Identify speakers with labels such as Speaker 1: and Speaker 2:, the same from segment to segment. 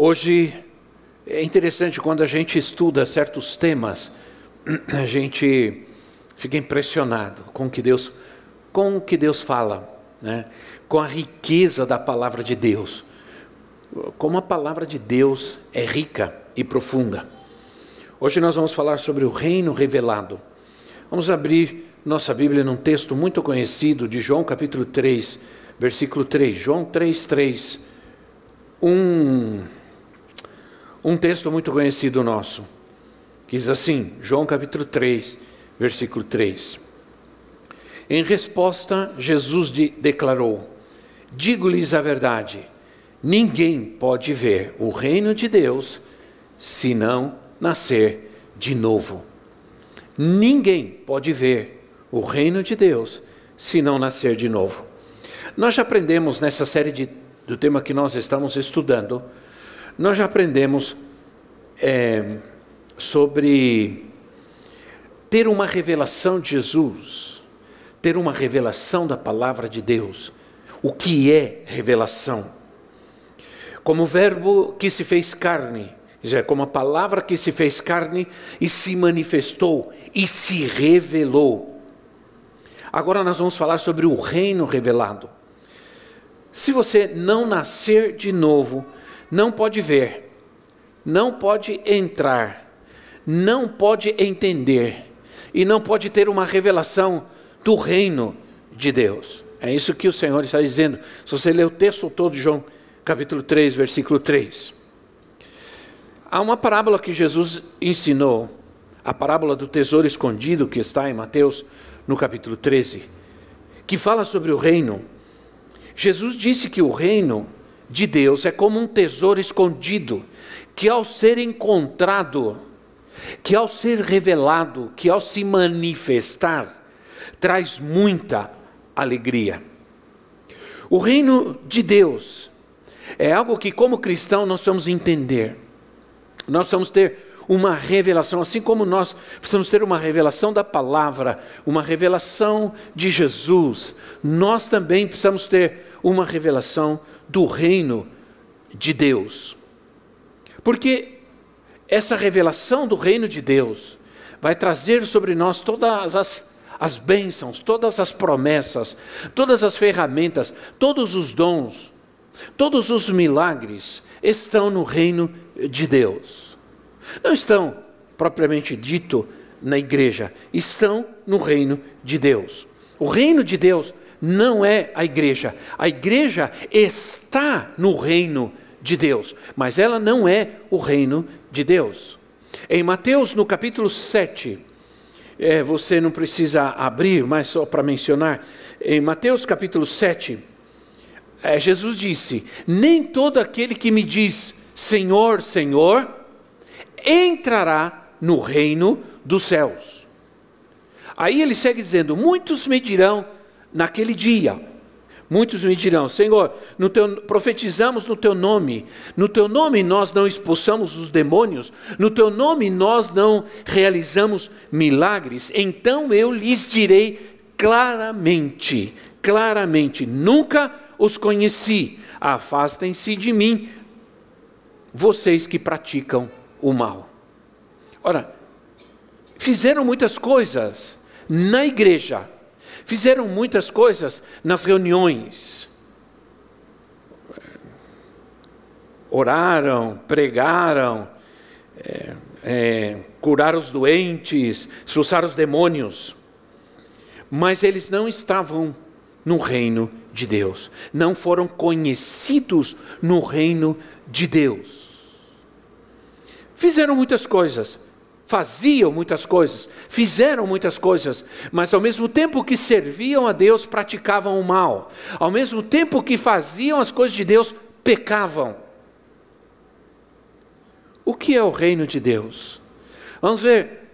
Speaker 1: Hoje é interessante quando a gente estuda certos temas, a gente fica impressionado com o que Deus, com o que Deus fala, né? com a riqueza da palavra de Deus. Como a palavra de Deus é rica e profunda. Hoje nós vamos falar sobre o reino revelado. Vamos abrir nossa Bíblia num texto muito conhecido de João capítulo 3, versículo 3. João 3, 3. Um um texto muito conhecido nosso, que diz assim, João capítulo 3, versículo 3. Em resposta, Jesus de, declarou: Digo-lhes a verdade, ninguém pode ver o reino de Deus se não nascer de novo. Ninguém pode ver o reino de Deus se não nascer de novo. Nós já aprendemos nessa série de, do tema que nós estamos estudando nós já aprendemos é, sobre ter uma revelação de Jesus, ter uma revelação da palavra de Deus. O que é revelação? Como o verbo que se fez carne, já como a palavra que se fez carne e se manifestou e se revelou. Agora nós vamos falar sobre o reino revelado. Se você não nascer de novo, não pode ver, não pode entrar, não pode entender e não pode ter uma revelação do reino de Deus. É isso que o Senhor está dizendo. Se você ler o texto todo de João, capítulo 3, versículo 3. Há uma parábola que Jesus ensinou, a parábola do tesouro escondido, que está em Mateus, no capítulo 13, que fala sobre o reino. Jesus disse que o reino de Deus é como um tesouro escondido, que ao ser encontrado, que ao ser revelado, que ao se manifestar, traz muita alegria. O reino de Deus é algo que, como cristão, nós precisamos entender. Nós precisamos ter uma revelação, assim como nós precisamos ter uma revelação da palavra, uma revelação de Jesus, nós também precisamos ter uma revelação do reino de Deus. Porque essa revelação do reino de Deus vai trazer sobre nós todas as, as bênçãos, todas as promessas, todas as ferramentas, todos os dons, todos os milagres estão no reino de Deus. Não estão, propriamente dito, na igreja, estão no reino de Deus. O reino de Deus não é a igreja. A igreja está no reino de Deus, mas ela não é o reino de Deus. Em Mateus, no capítulo 7, é, você não precisa abrir, mas só para mencionar, em Mateus capítulo 7, é, Jesus disse: Nem todo aquele que me diz Senhor, Senhor, entrará no reino dos céus. Aí ele segue dizendo: Muitos me dirão, naquele dia. Muitos me dirão: Senhor, no teu, profetizamos no teu nome, no teu nome nós não expulsamos os demônios, no teu nome nós não realizamos milagres. Então eu lhes direi claramente, claramente: nunca os conheci, afastem-se de mim, vocês que praticam o mal. Ora, fizeram muitas coisas na igreja, Fizeram muitas coisas nas reuniões. Oraram, pregaram, é, é, curaram os doentes, expulsaram os demônios. Mas eles não estavam no reino de Deus, não foram conhecidos no reino de Deus. Fizeram muitas coisas, faziam muitas coisas, fizeram muitas coisas, mas ao mesmo tempo que serviam a Deus, praticavam o mal. Ao mesmo tempo que faziam as coisas de Deus, pecavam. o que é o reino de Deus? Vamos ver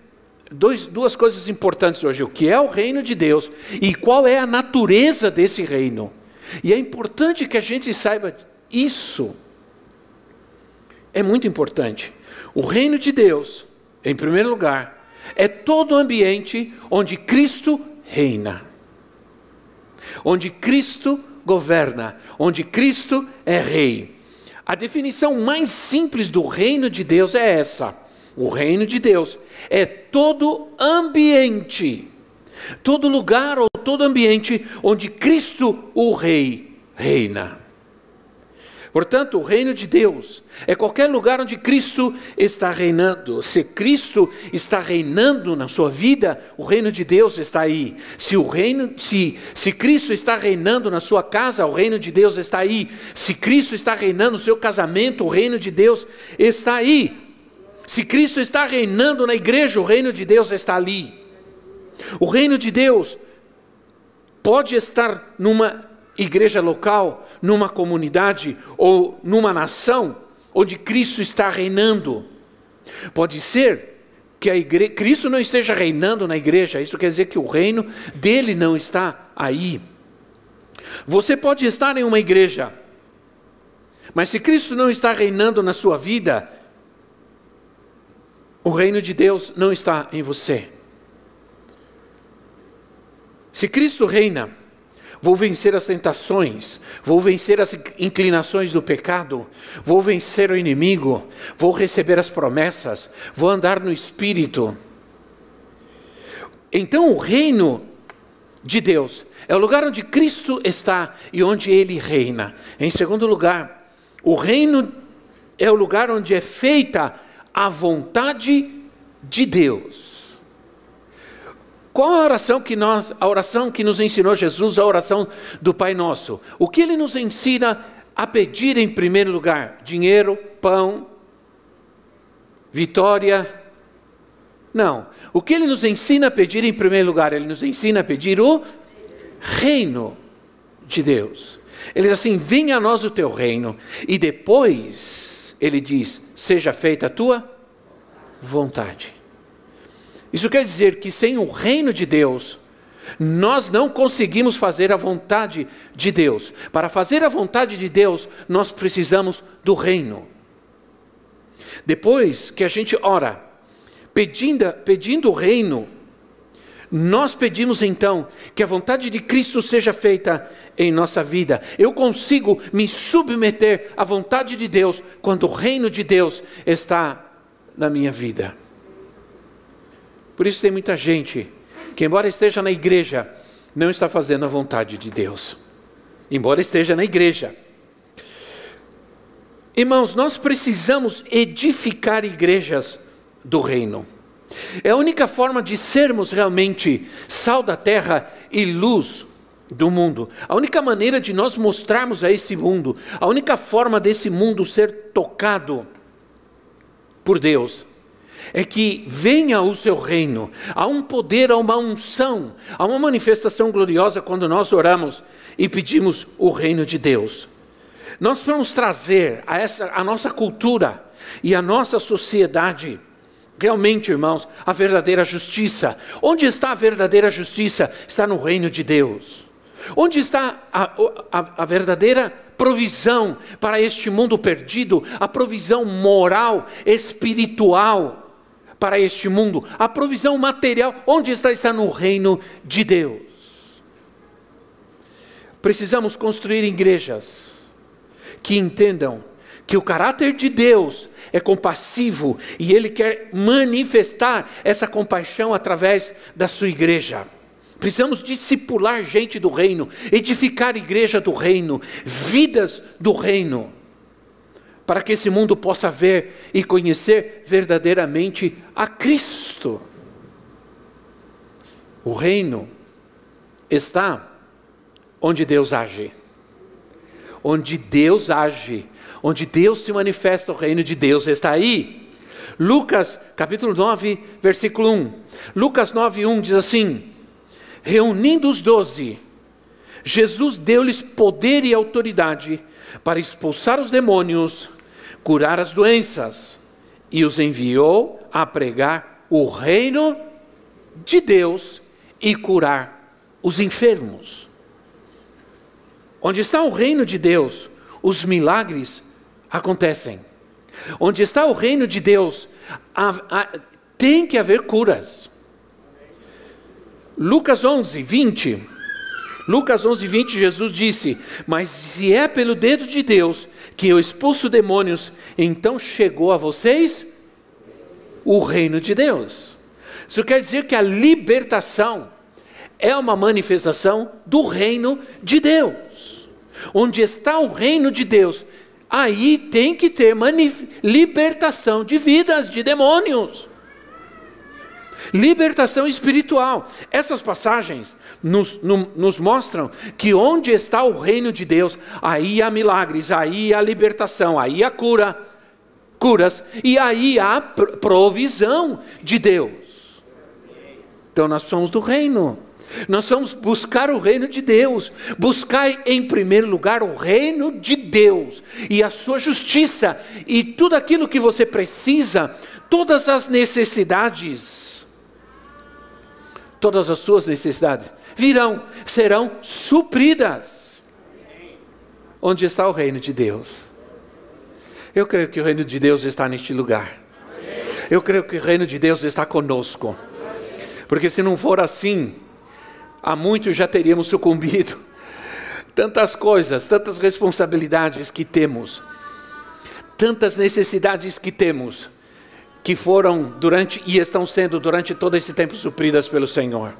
Speaker 1: dois, duas coisas importantes hoje: o que é o reino de Deus e qual é a natureza desse reino. E é importante que a gente saiba isso. É muito importante. O reino de Deus, em primeiro lugar, é todo ambiente onde Cristo reina, onde Cristo governa, onde Cristo é rei. A definição mais simples do reino de Deus é essa: o reino de Deus é todo ambiente, todo lugar ou todo ambiente onde Cristo, o Rei, reina. Portanto, o reino de Deus é qualquer lugar onde Cristo está reinando. Se Cristo está reinando na sua vida, o reino de Deus está aí. Se o reino, se, se Cristo está reinando na sua casa, o reino de Deus está aí. Se Cristo está reinando no seu casamento, o reino de Deus está aí. Se Cristo está reinando na igreja, o reino de Deus está ali. O reino de Deus pode estar numa igreja local, numa comunidade ou numa nação onde Cristo está reinando. Pode ser que a igre... Cristo não esteja reinando na igreja, isso quer dizer que o reino dele não está aí. Você pode estar em uma igreja, mas se Cristo não está reinando na sua vida, o reino de Deus não está em você. Se Cristo reina, vou vencer as tentações, vou vencer as inclinações do pecado, vou vencer o inimigo, vou receber as promessas, vou andar no espírito. Então, o reino de Deus é o lugar onde Cristo está e onde ele reina. Em segundo lugar, o reino é o lugar onde é feita a vontade de Deus. Qual a oração que nós, a oração que nos ensinou Jesus, a oração do Pai Nosso? O que ele nos ensina a pedir em primeiro lugar? Dinheiro, pão, vitória? Não. O que ele nos ensina a pedir em primeiro lugar? Ele nos ensina a pedir o reino de Deus. Ele diz assim: venha a nós o teu reino. E depois ele diz: seja feita a tua vontade. Isso quer dizer que sem o reino de Deus, nós não conseguimos fazer a vontade de Deus. Para fazer a vontade de Deus, nós precisamos do reino. Depois que a gente ora, pedindo, pedindo o reino, nós pedimos então que a vontade de Cristo seja feita em nossa vida. Eu consigo me submeter à vontade de Deus quando o reino de Deus está na minha vida. Por isso tem muita gente que, embora esteja na igreja, não está fazendo a vontade de Deus. Embora esteja na igreja. Irmãos, nós precisamos edificar igrejas do reino. É a única forma de sermos realmente sal da terra e luz do mundo. A única maneira de nós mostrarmos a esse mundo, a única forma desse mundo ser tocado por Deus é que venha o seu reino. Há um poder, há uma unção, há uma manifestação gloriosa quando nós oramos e pedimos o reino de Deus. Nós vamos trazer a, essa, a nossa cultura e a nossa sociedade realmente, irmãos, a verdadeira justiça. Onde está a verdadeira justiça? Está no reino de Deus. Onde está a, a, a verdadeira provisão para este mundo perdido? A provisão moral, espiritual para este mundo. A provisão material, onde está? Está no reino de Deus. Precisamos construir igrejas que entendam que o caráter de Deus é compassivo e Ele quer manifestar essa compaixão através da sua igreja. Precisamos discipular gente do reino, edificar igreja do reino, vidas do reino para que esse mundo possa ver e conhecer verdadeiramente a Cristo. O reino está onde Deus age. Onde Deus age, onde Deus se manifesta, o reino de Deus está aí. Lucas capítulo 9, versículo 1. Lucas 9, 1 diz assim: Reunindo os doze, Jesus deu-lhes poder e autoridade para expulsar os demônios, curar as doenças e os enviou a pregar o reino de Deus e curar os enfermos. Onde está o reino de Deus, os milagres acontecem. Onde está o reino de Deus, tem que haver curas. Lucas 11, 20. Lucas 11, 20, Jesus disse: Mas se é pelo dedo de Deus que eu expulso demônios, então chegou a vocês o reino de Deus. Isso quer dizer que a libertação é uma manifestação do reino de Deus. Onde está o reino de Deus, aí tem que ter libertação de vidas, de demônios. Libertação espiritual. Essas passagens nos, no, nos, mostram que onde está o reino de Deus, aí há milagres, aí há libertação, aí há cura, curas, e aí há provisão de Deus. Então nós somos do reino. Nós vamos buscar o reino de Deus, buscar em primeiro lugar o reino de Deus e a sua justiça e tudo aquilo que você precisa, todas as necessidades, todas as suas necessidades virão, serão supridas. Onde está o reino de Deus? Eu creio que o reino de Deus está neste lugar. Eu creio que o reino de Deus está conosco. Porque se não for assim, há muito já teríamos sucumbido. Tantas coisas, tantas responsabilidades que temos, tantas necessidades que temos, que foram durante e estão sendo durante todo esse tempo supridas pelo Senhor,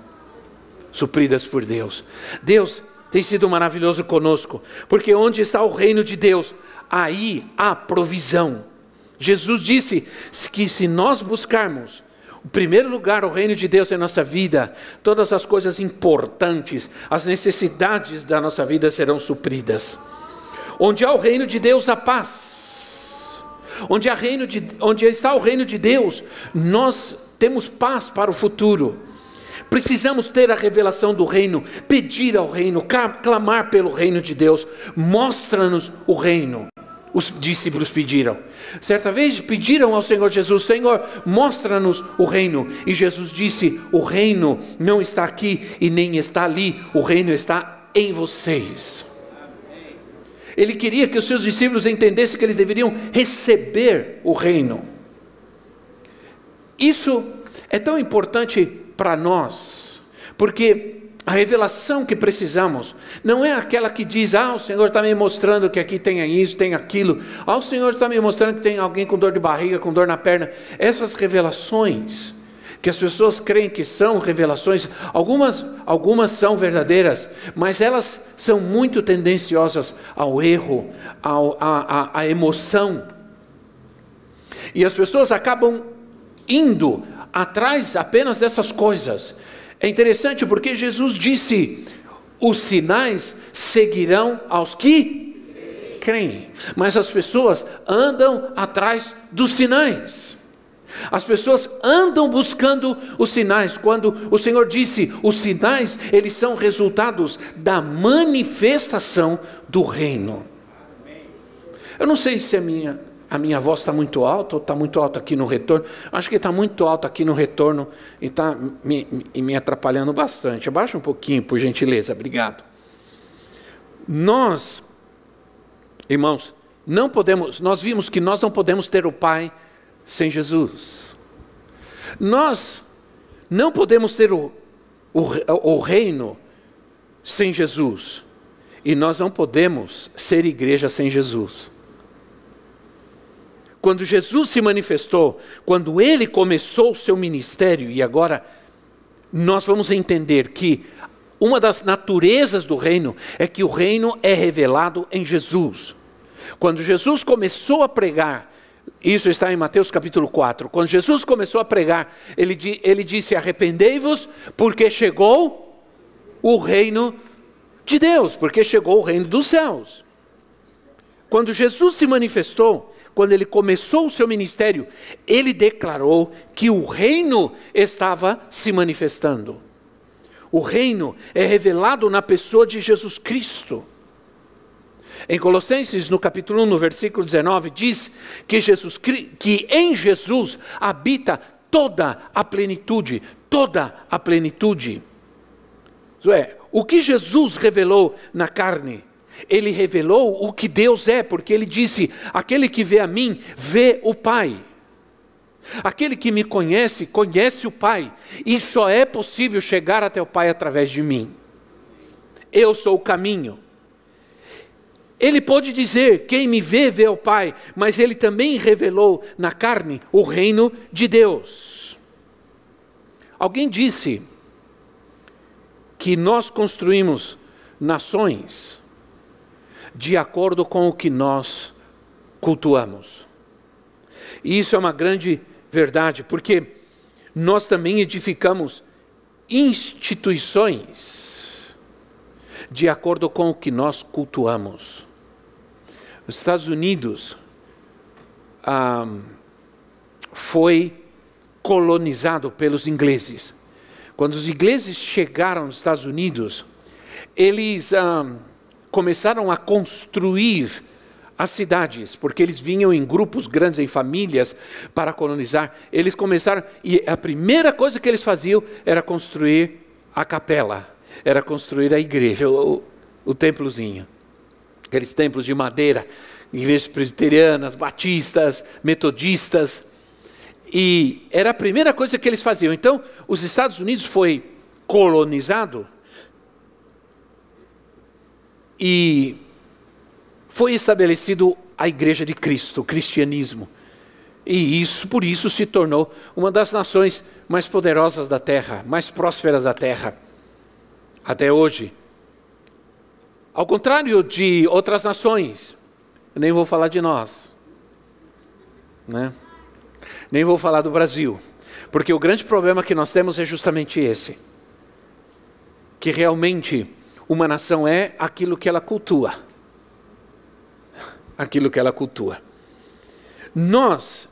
Speaker 1: supridas por Deus. Deus tem sido maravilhoso conosco, porque onde está o reino de Deus, aí há provisão. Jesus disse que se nós buscarmos o primeiro lugar, o reino de Deus em nossa vida, todas as coisas importantes, as necessidades da nossa vida serão supridas. Onde há o reino de Deus, a paz. Onde, há reino de, onde está o reino de Deus, nós temos paz para o futuro. Precisamos ter a revelação do reino, pedir ao reino, clamar pelo reino de Deus. Mostra-nos o reino os discípulos pediram. Certa vez pediram ao Senhor Jesus: Senhor, mostra-nos o reino. E Jesus disse: O reino não está aqui e nem está ali, o reino está em vocês. Ele queria que os seus discípulos entendessem que eles deveriam receber o reino. Isso é tão importante para nós, porque a revelação que precisamos não é aquela que diz: Ah, o Senhor está me mostrando que aqui tem isso, tem aquilo. Ah, o Senhor está me mostrando que tem alguém com dor de barriga, com dor na perna. Essas revelações que as pessoas creem que são revelações, algumas, algumas são verdadeiras, mas elas são muito tendenciosas ao erro, ao, à, emoção. E as pessoas acabam indo atrás apenas dessas coisas é interessante porque Jesus disse: os sinais seguirão aos que creem. Mas as pessoas andam atrás dos sinais. As pessoas andam buscando os sinais. Quando o Senhor disse, os sinais, eles são resultados da manifestação do reino. Eu não sei se a minha a minha voz está muito alta ou está muito alta aqui no retorno? Acho que está muito alta aqui no retorno e está me, me, me atrapalhando bastante. Abaixa um pouquinho, por gentileza, obrigado. Nós, irmãos, não podemos, nós vimos que nós não podemos ter o Pai sem Jesus. Nós não podemos ter o, o, o reino sem Jesus. E nós não podemos ser igreja sem Jesus. Quando Jesus se manifestou, quando ele começou o seu ministério, e agora nós vamos entender que uma das naturezas do reino é que o reino é revelado em Jesus. Quando Jesus começou a pregar, isso está em Mateus capítulo 4. Quando Jesus começou a pregar, ele, ele disse: Arrependei-vos, porque chegou o reino de Deus, porque chegou o reino dos céus. Quando Jesus se manifestou, quando ele começou o seu ministério, ele declarou que o reino estava se manifestando. O reino é revelado na pessoa de Jesus Cristo. Em Colossenses, no capítulo 1, no versículo 19, diz que, Jesus, que em Jesus habita toda a plenitude, toda a plenitude. Isso é, o que Jesus revelou na carne, ele revelou o que Deus é, porque ele disse: aquele que vê a mim, vê o Pai. Aquele que me conhece, conhece o Pai, e só é possível chegar até o Pai através de mim. Eu sou o caminho. Ele pode dizer: quem me vê, vê o Pai, mas ele também revelou na carne o reino de Deus. Alguém disse que nós construímos nações de acordo com o que nós cultuamos. E isso é uma grande verdade, porque nós também edificamos instituições de acordo com o que nós cultuamos. Os Estados Unidos foi colonizado pelos ingleses. Quando os ingleses chegaram nos Estados Unidos, eles começaram a construir as cidades, porque eles vinham em grupos grandes, em famílias, para colonizar. Eles começaram, e a primeira coisa que eles faziam era construir a capela, era construir a igreja, o, o templozinho. Aqueles templos de madeira, igrejas presbiterianas, batistas, metodistas. E era a primeira coisa que eles faziam. Então, os Estados Unidos foi colonizado e foi estabelecido a Igreja de Cristo, o cristianismo. E isso, por isso, se tornou uma das nações mais poderosas da terra, mais prósperas da terra, até hoje. Ao contrário de outras nações, eu nem vou falar de nós, né? nem vou falar do Brasil, porque o grande problema que nós temos é justamente esse: que realmente uma nação é aquilo que ela cultua aquilo que ela cultua. Nós,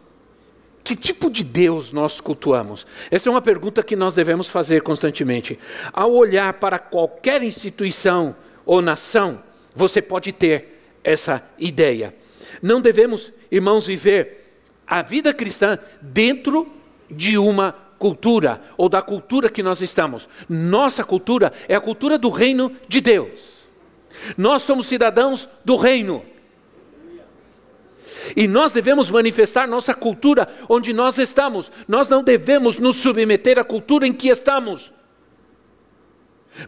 Speaker 1: que tipo de Deus nós cultuamos? Essa é uma pergunta que nós devemos fazer constantemente. Ao olhar para qualquer instituição ou nação, você pode ter essa ideia. Não devemos, irmãos, viver a vida cristã dentro de uma cultura ou da cultura que nós estamos. Nossa cultura é a cultura do reino de Deus. Nós somos cidadãos do reino. E nós devemos manifestar nossa cultura onde nós estamos. Nós não devemos nos submeter à cultura em que estamos.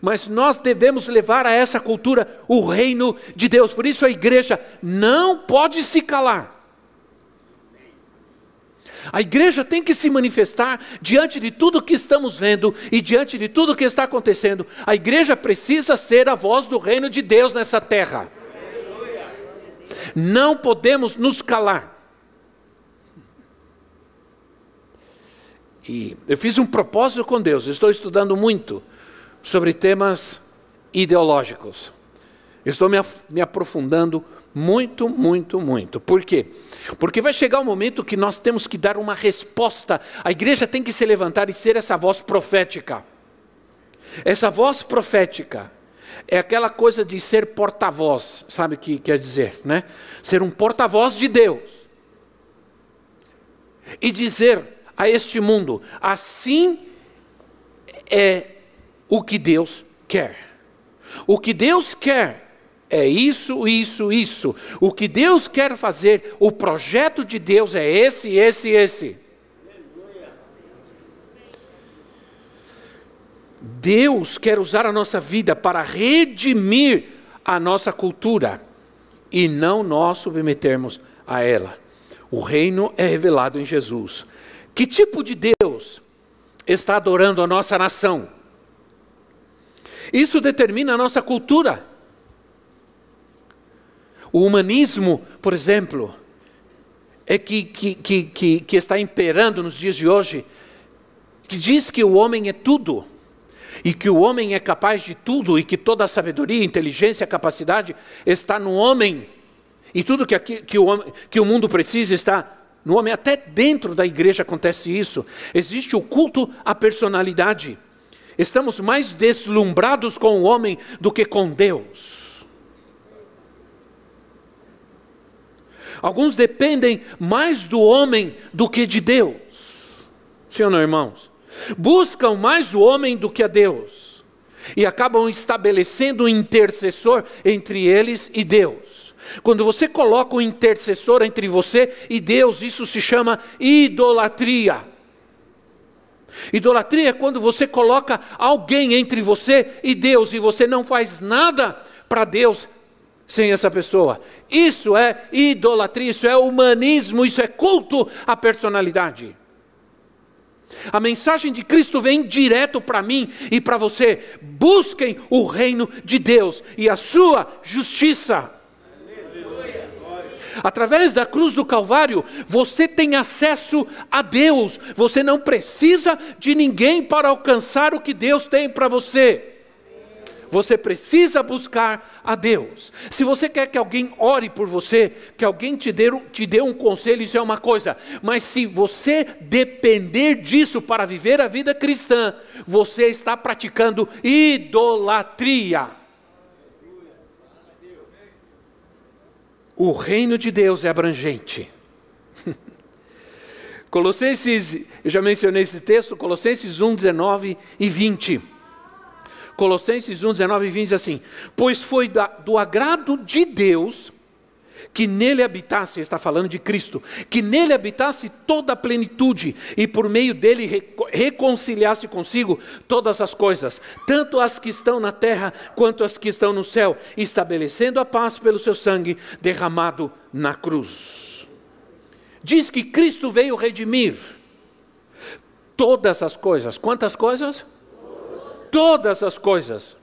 Speaker 1: Mas nós devemos levar a essa cultura o reino de Deus. Por isso a igreja não pode se calar. A igreja tem que se manifestar diante de tudo que estamos vendo e diante de tudo que está acontecendo. A igreja precisa ser a voz do reino de Deus nessa terra. Não podemos nos calar. E eu fiz um propósito com Deus, estou estudando muito sobre temas ideológicos. Estou me, me aprofundando muito, muito, muito. Por quê? Porque vai chegar o um momento que nós temos que dar uma resposta. A igreja tem que se levantar e ser essa voz profética. Essa voz profética é aquela coisa de ser porta-voz, sabe o que quer dizer, né? Ser um porta-voz de Deus. E dizer a este mundo: assim é o que Deus quer. O que Deus quer é isso, isso, isso. O que Deus quer fazer, o projeto de Deus é esse, esse, esse. Deus quer usar a nossa vida para redimir a nossa cultura e não nós submetermos a ela. O reino é revelado em Jesus. Que tipo de Deus está adorando a nossa nação? Isso determina a nossa cultura. O humanismo, por exemplo, é que, que, que, que, está imperando nos dias de hoje, que diz que o homem é tudo e que o homem é capaz de tudo e que toda a sabedoria, inteligência, capacidade está no homem. E tudo que, aqui, que, o, homem, que o mundo precisa está no homem. Até dentro da igreja acontece isso. Existe o culto à personalidade. Estamos mais deslumbrados com o homem do que com Deus. Alguns dependem mais do homem do que de Deus. Sim ou não, irmãos? Buscam mais o homem do que a Deus. E acabam estabelecendo um intercessor entre eles e Deus. Quando você coloca um intercessor entre você e Deus, isso se chama idolatria. Idolatria é quando você coloca alguém entre você e Deus e você não faz nada para Deus sem essa pessoa. Isso é idolatria, isso é humanismo, isso é culto à personalidade. A mensagem de Cristo vem direto para mim e para você. Busquem o reino de Deus e a sua justiça. Através da cruz do Calvário, você tem acesso a Deus. Você não precisa de ninguém para alcançar o que Deus tem para você. Você precisa buscar a Deus. Se você quer que alguém ore por você, que alguém te dê, te dê um conselho, isso é uma coisa. Mas se você depender disso para viver a vida cristã, você está praticando idolatria. O reino de Deus é abrangente. Colossenses, eu já mencionei esse texto, Colossenses 1, 19 e 20. Colossenses 1, 19 e 20 diz assim: Pois foi do agrado de Deus que nele habitasse, está falando de Cristo, que nele habitasse toda a plenitude e por meio dele reconciliasse consigo todas as coisas, tanto as que estão na terra quanto as que estão no céu, estabelecendo a paz pelo seu sangue derramado na cruz. Diz que Cristo veio redimir todas as coisas. Quantas coisas? todas as coisas.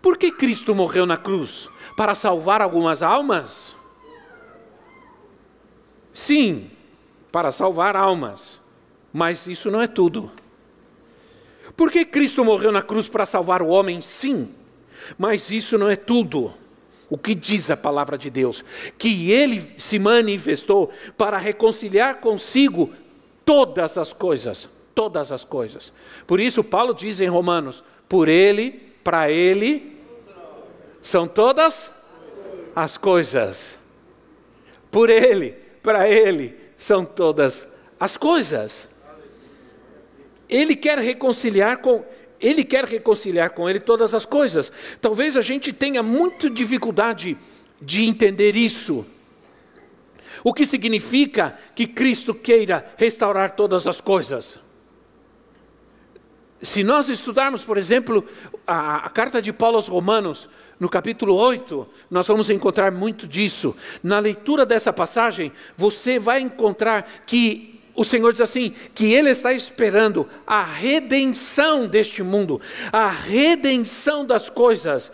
Speaker 1: Por que Cristo morreu na cruz? Para salvar algumas almas? Sim, para salvar almas. Mas isso não é tudo. Por que Cristo morreu na cruz para salvar o homem? Sim, mas isso não é tudo. O que diz a palavra de Deus? Que ele se manifestou para reconciliar consigo todas as coisas todas as coisas. Por isso, Paulo diz em Romanos: por ele, para ele, são todas as coisas. Por ele, para ele, são todas as coisas. Ele quer reconciliar com ele quer reconciliar com ele todas as coisas. Talvez a gente tenha muita dificuldade de entender isso. O que significa que Cristo queira restaurar todas as coisas? Se nós estudarmos, por exemplo, a, a, carta de Paulo aos Romanos, no capítulo 8, nós vamos encontrar muito disso. Na leitura dessa passagem, você vai encontrar que o Senhor diz assim: que Ele está esperando a redenção deste mundo, a redenção das coisas.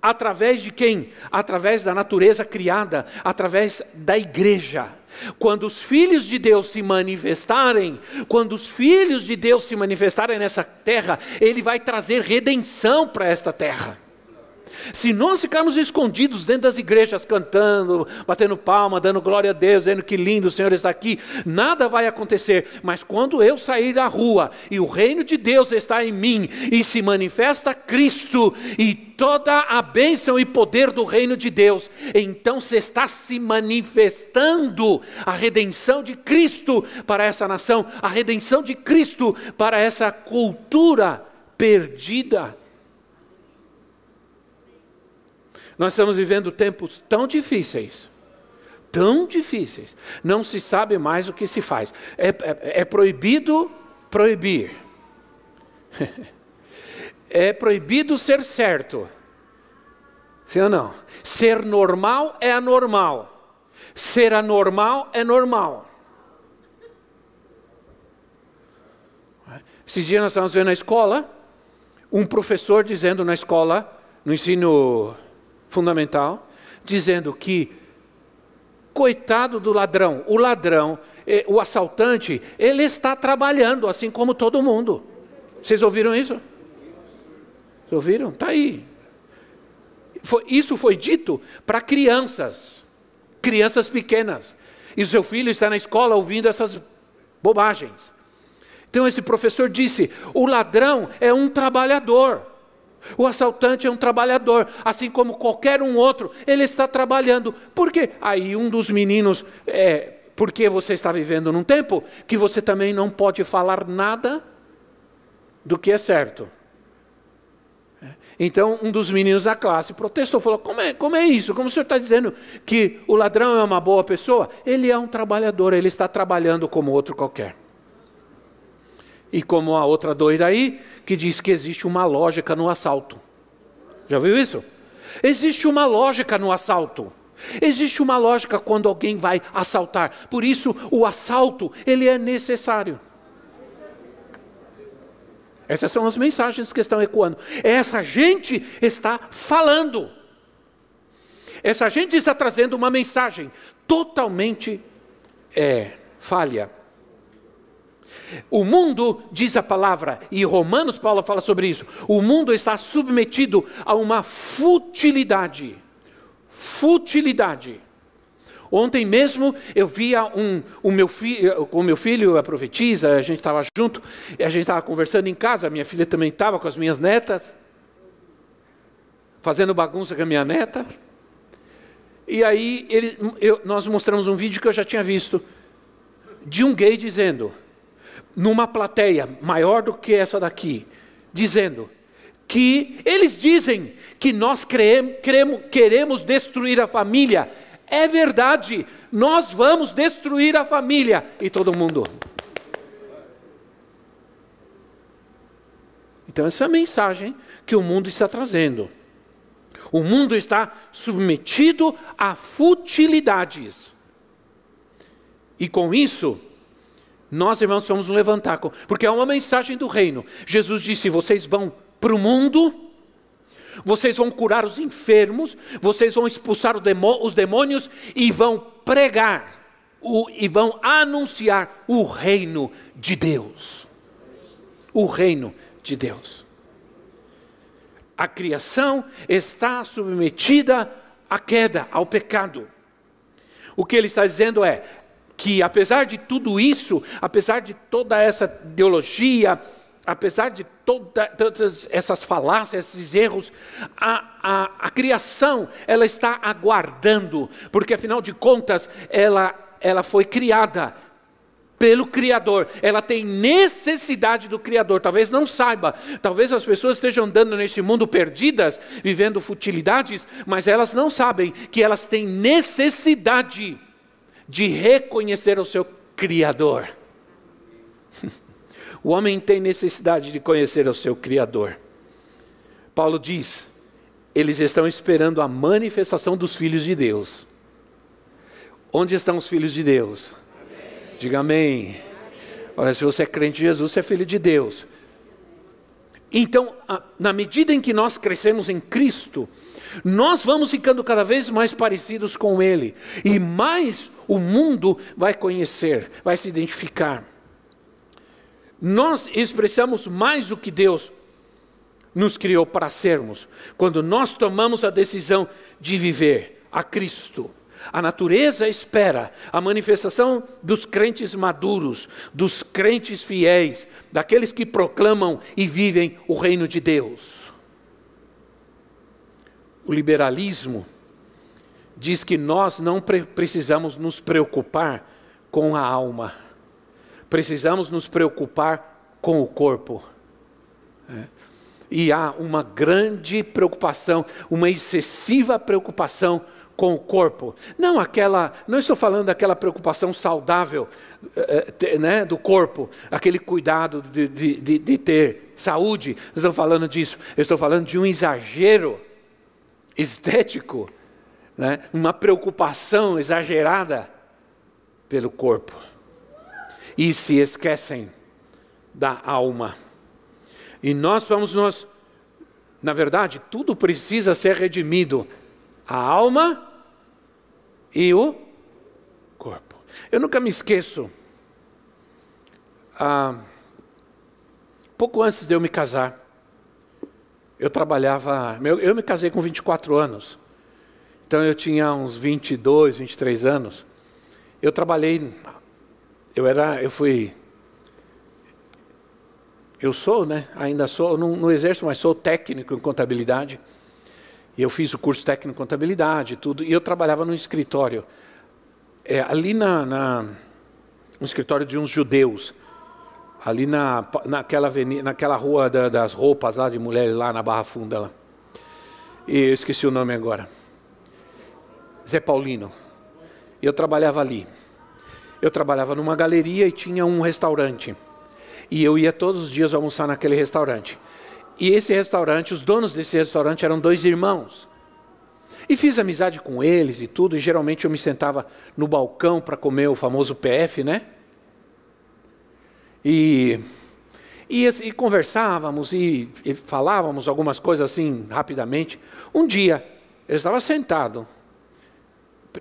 Speaker 1: Através de quem? Através da natureza criada, através da igreja. Quando os filhos de Deus se manifestarem, quando os filhos de Deus se manifestarem nessa terra, Ele vai trazer redenção para esta terra. Se nós ficarmos escondidos dentro das igrejas, cantando, batendo palma, dando glória a Deus, dizendo que lindo o Senhor está aqui, nada vai acontecer. Mas quando eu sair da rua e o reino de Deus está em mim e se manifesta Cristo e toda a bênção e poder do reino de Deus, então se está se manifestando a redenção de Cristo para essa nação, a redenção de Cristo para essa cultura perdida. Nós estamos vivendo tempos tão difíceis, tão difíceis, não se sabe mais o que se faz. É, é, é proibido proibir, é proibido ser certo, sim ou não? Ser normal é anormal, ser anormal é normal. Esses dias nós estávamos vendo na escola, um professor dizendo na escola, no ensino fundamental, dizendo que, coitado do ladrão, o ladrão, eh, o assaltante, ele está trabalhando assim como todo mundo. Vocês ouviram isso? Vocês ouviram? Está aí. Foi, isso foi dito para crianças, crianças pequenas. E o seu filho está na escola ouvindo essas bobagens. Então esse professor disse: o ladrão é um trabalhador. O assaltante é um trabalhador, assim como qualquer um outro, ele está trabalhando. Por quê? Aí um dos meninos, é, porque você está vivendo num tempo que você também não pode falar nada do que é certo. Então, um dos meninos da classe protestou, falou: como é, como é isso? Como o senhor está dizendo que o ladrão é uma boa pessoa? Ele é um trabalhador, ele está trabalhando como outro qualquer. E como a outra doida aí, que diz que existe uma lógica no assalto. Já viu isso? Existe uma lógica no assalto. Existe uma lógica quando alguém vai assaltar. Por isso, o assalto, ele é necessário. Essas são as mensagens que estão ecoando. Essa gente está falando. Essa gente está trazendo uma mensagem totalmente é, falha. O mundo, diz a palavra, e Romanos Paulo fala sobre isso, o mundo está submetido a uma futilidade. Futilidade. Ontem mesmo eu via um, o meu filho, o meu filho, a profetisa, a gente estava junto, a gente estava conversando em casa, a minha filha também estava com as minhas netas, fazendo bagunça com a minha neta. E aí ele, eu, nós mostramos um vídeo que eu já tinha visto, de um gay dizendo, numa plateia maior do que essa daqui, dizendo que eles dizem que nós queremos, queremos destruir a família. É verdade, nós vamos destruir a família. E todo mundo. Então, essa é a mensagem que o mundo está trazendo. O mundo está submetido a futilidades. E com isso, nós, irmãos, vamos nos levantar, porque é uma mensagem do reino. Jesus disse: vocês vão para o mundo, vocês vão curar os enfermos, vocês vão expulsar os demônios e vão pregar e vão anunciar o reino de Deus. O reino de Deus. A criação está submetida à queda, ao pecado. O que ele está dizendo é: que apesar de tudo isso, apesar de toda essa ideologia, apesar de toda, todas essas falácias, esses erros, a, a, a criação ela está aguardando, porque afinal de contas ela, ela foi criada pelo Criador, ela tem necessidade do Criador. Talvez não saiba, talvez as pessoas estejam andando nesse mundo perdidas, vivendo futilidades, mas elas não sabem que elas têm necessidade de reconhecer o seu Criador. O homem tem necessidade de conhecer o seu Criador. Paulo diz: eles estão esperando a manifestação dos filhos de Deus. Onde estão os filhos de Deus? Amém. Diga amém. Olha, se você é crente em Jesus, você é filho de Deus. Então, na medida em que nós crescemos em Cristo, nós vamos ficando cada vez mais parecidos com Ele, e mais o mundo vai conhecer, vai se identificar. Nós expressamos mais o que Deus nos criou para sermos, quando nós tomamos a decisão de viver a Cristo. A natureza espera a manifestação dos crentes maduros, dos crentes fiéis, daqueles que proclamam e vivem o reino de Deus. O liberalismo diz que nós não precisamos nos preocupar com a alma, precisamos nos preocupar com o corpo. É. E há uma grande preocupação, uma excessiva preocupação com o corpo. Não aquela, não estou falando daquela preocupação saudável é, né, do corpo, aquele cuidado de, de, de ter saúde, não estou falando disso, eu estou falando de um exagero estético né, uma preocupação exagerada pelo corpo e se esquecem da alma. E nós vamos nós, na verdade, tudo precisa ser redimido: a alma e o corpo. Eu nunca me esqueço. Ah, pouco antes de eu me casar, eu trabalhava. Eu, me casei com 24 anos. Então eu tinha uns 22, 23 anos. Eu trabalhei, eu era, eu fui, eu sou, né? Ainda sou, não, não exerço, mas sou técnico em contabilidade. E eu fiz o curso técnico em contabilidade, tudo. E eu trabalhava no escritório, é, ali na, na, no escritório de uns judeus, ali na, naquela, avenida, naquela rua da, das roupas lá de mulheres, lá na Barra Funda. Lá. E eu esqueci o nome agora. Zé Paulino. Eu trabalhava ali. Eu trabalhava numa galeria e tinha um restaurante. E eu ia todos os dias almoçar naquele restaurante. E esse restaurante, os donos desse restaurante eram dois irmãos. E fiz amizade com eles e tudo, e geralmente eu me sentava no balcão para comer o famoso PF, né? E, e, e conversávamos e, e, falávamos algumas coisas assim rapidamente. Um dia, eu estava sentado,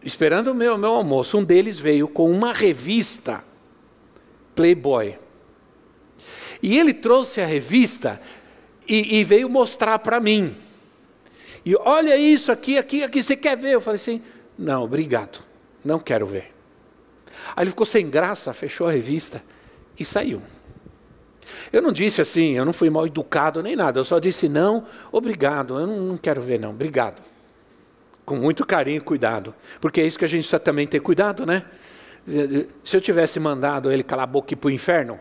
Speaker 1: esperando o meu, meu almoço. Um deles veio com uma revista Playboy. E ele trouxe a revista e, e veio mostrar para mim. E olha isso aqui, aqui, aqui, você quer ver? Eu falei assim: não, obrigado, não quero ver. Aí ele ficou sem graça, fechou a revista e saiu. Eu não disse assim, eu não fui mal educado nem nada, eu só disse não, obrigado, eu não, quero ver não, obrigado. Com muito carinho e cuidado, porque é isso que a gente precisa também ter cuidado, né? Se eu tivesse mandado ele calar a boca e ir para o inferno,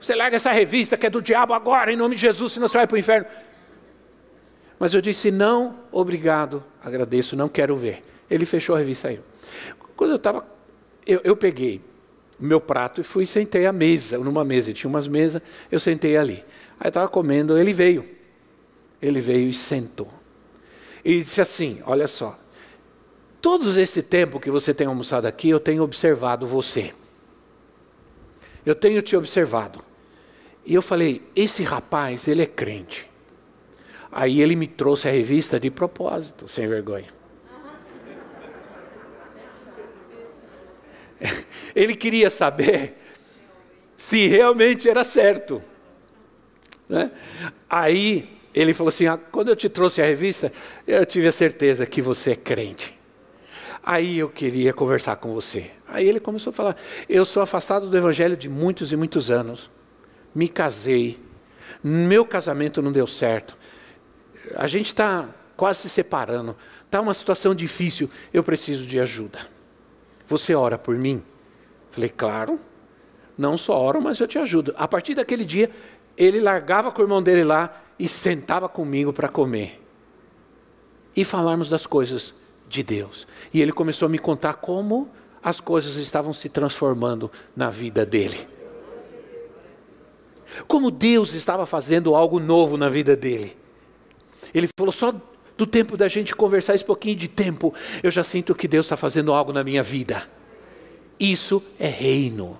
Speaker 1: você larga essa revista que é do diabo agora, em nome de Jesus, senão você vai para o inferno. Mas eu disse, não, obrigado, agradeço, não quero ver. Ele fechou a revista e saiu. Quando eu estava, eu, eu peguei meu prato e fui sentei à mesa, numa mesa, tinha umas mesas, eu sentei ali. Aí estava comendo, ele veio. Ele veio e sentou. E disse assim: Olha só, todos esse tempo que você tem almoçado aqui, eu tenho observado você. Eu tenho te observado. E eu falei: esse rapaz, ele é crente. Aí ele me trouxe a revista de propósito, sem vergonha. Ele queria saber se realmente era certo. Né? Aí ele falou assim: ah, quando eu te trouxe a revista, eu tive a certeza que você é crente. Aí eu queria conversar com você. Aí ele começou a falar: eu sou afastado do evangelho de muitos e muitos anos me casei, meu casamento não deu certo, a gente está quase se separando, está uma situação difícil, eu preciso de ajuda. Você ora por mim? Falei, claro, não só oro, mas eu te ajudo. A partir daquele dia, ele largava com o irmão dele lá e sentava comigo para comer. E falarmos das coisas de Deus. E ele começou a me contar como as coisas estavam se transformando na vida dele. Como Deus estava fazendo algo novo na vida dele. Ele falou: só do tempo da gente conversar esse pouquinho de tempo, eu já sinto que Deus está fazendo algo na minha vida. Isso é reino.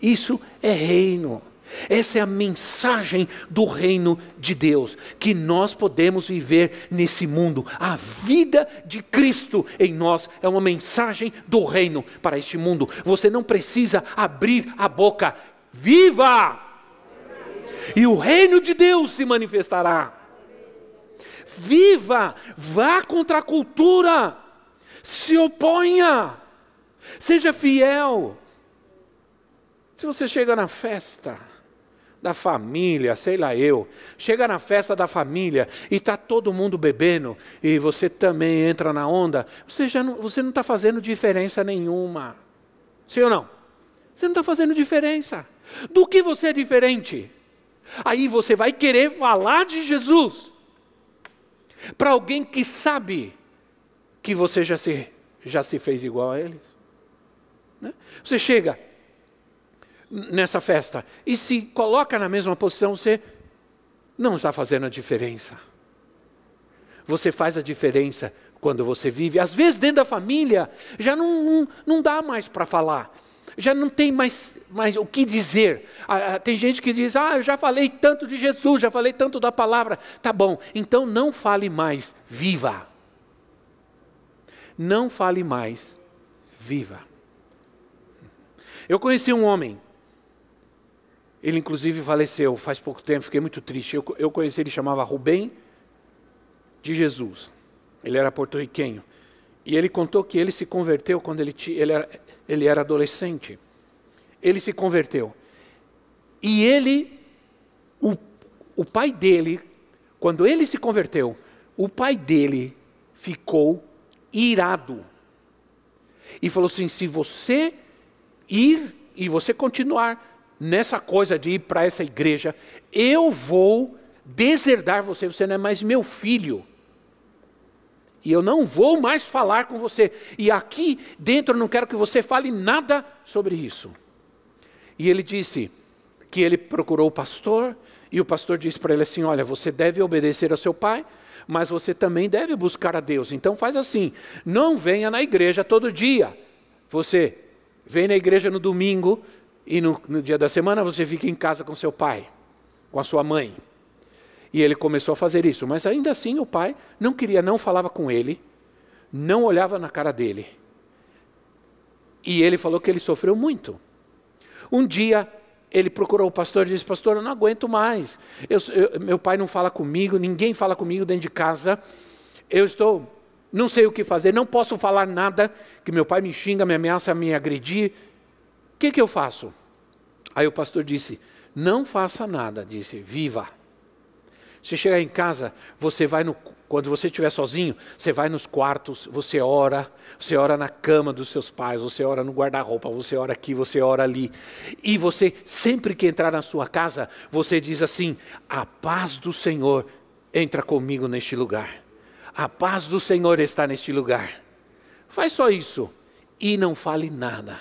Speaker 1: Isso é reino. Essa é a mensagem do reino de Deus, que nós podemos viver nesse mundo. A vida de Cristo em nós é uma mensagem do reino para este mundo. Você não precisa abrir a boca, viva! E o reino de Deus se manifestará. Viva, vá contra a cultura, se oponha, seja fiel. Se você chega na festa da família, sei lá eu, chega na festa da família e está todo mundo bebendo e você também entra na onda, você, já não, você não está fazendo diferença nenhuma. Sim ou não? Você não está fazendo diferença. Do que você é diferente? Aí você vai querer falar de Jesus para alguém que sabe que você já se, já se fez igual a eles. Né? Você chega nessa festa e se coloca na mesma posição, você não está fazendo a diferença. Você faz a diferença quando você vive. Às vezes, dentro da família, já não, não, não dá mais para falar já não tem mais, mais o que dizer. Ah, ah, tem gente que diz: Ah, eu já falei tanto de Jesus, já falei tanto da palavra. Tá bom, então não fale mais, viva. Não fale mais, viva. Eu conheci um homem, ele inclusive faleceu faz pouco tempo, fiquei muito triste. Eu, eu conheci, ele chamava Rubem de Jesus. Ele era porto-riquenho. E ele contou que ele se converteu quando ele, ele, era, ele era adolescente. Ele se converteu. E ele, o, o pai dele, quando ele se converteu, o pai dele ficou irado. E falou assim: se você ir e você continuar nessa coisa de ir para essa igreja, eu vou deserdar você, você não é mais meu filho. E eu não vou mais falar com você. E aqui dentro eu não quero que você fale nada sobre isso. E ele disse que ele procurou o pastor, e o pastor disse para ele assim: Olha, você deve obedecer ao seu pai, mas você também deve buscar a Deus. Então faz assim: não venha na igreja todo dia. Você vem na igreja no domingo, e no, no dia da semana você fica em casa com seu pai, com a sua mãe. E ele começou a fazer isso, mas ainda assim o pai não queria, não falava com ele, não olhava na cara dele. E ele falou que ele sofreu muito. Um dia ele procurou o pastor e disse: Pastor, eu não aguento mais. Eu, eu, meu pai não fala comigo, ninguém fala comigo dentro de casa. Eu estou, não sei o que fazer, não posso falar nada, que meu pai me xinga, me ameaça me agredir. O que, que eu faço? Aí o pastor disse: Não faça nada, disse, viva. Você chegar em casa, você vai no, quando você estiver sozinho, você vai nos quartos, você ora, você ora na cama dos seus pais, você ora no guarda-roupa, você ora aqui, você ora ali. E você, sempre que entrar na sua casa, você diz assim: a paz do Senhor entra comigo neste lugar. A paz do Senhor está neste lugar. Faz só isso e não fale nada.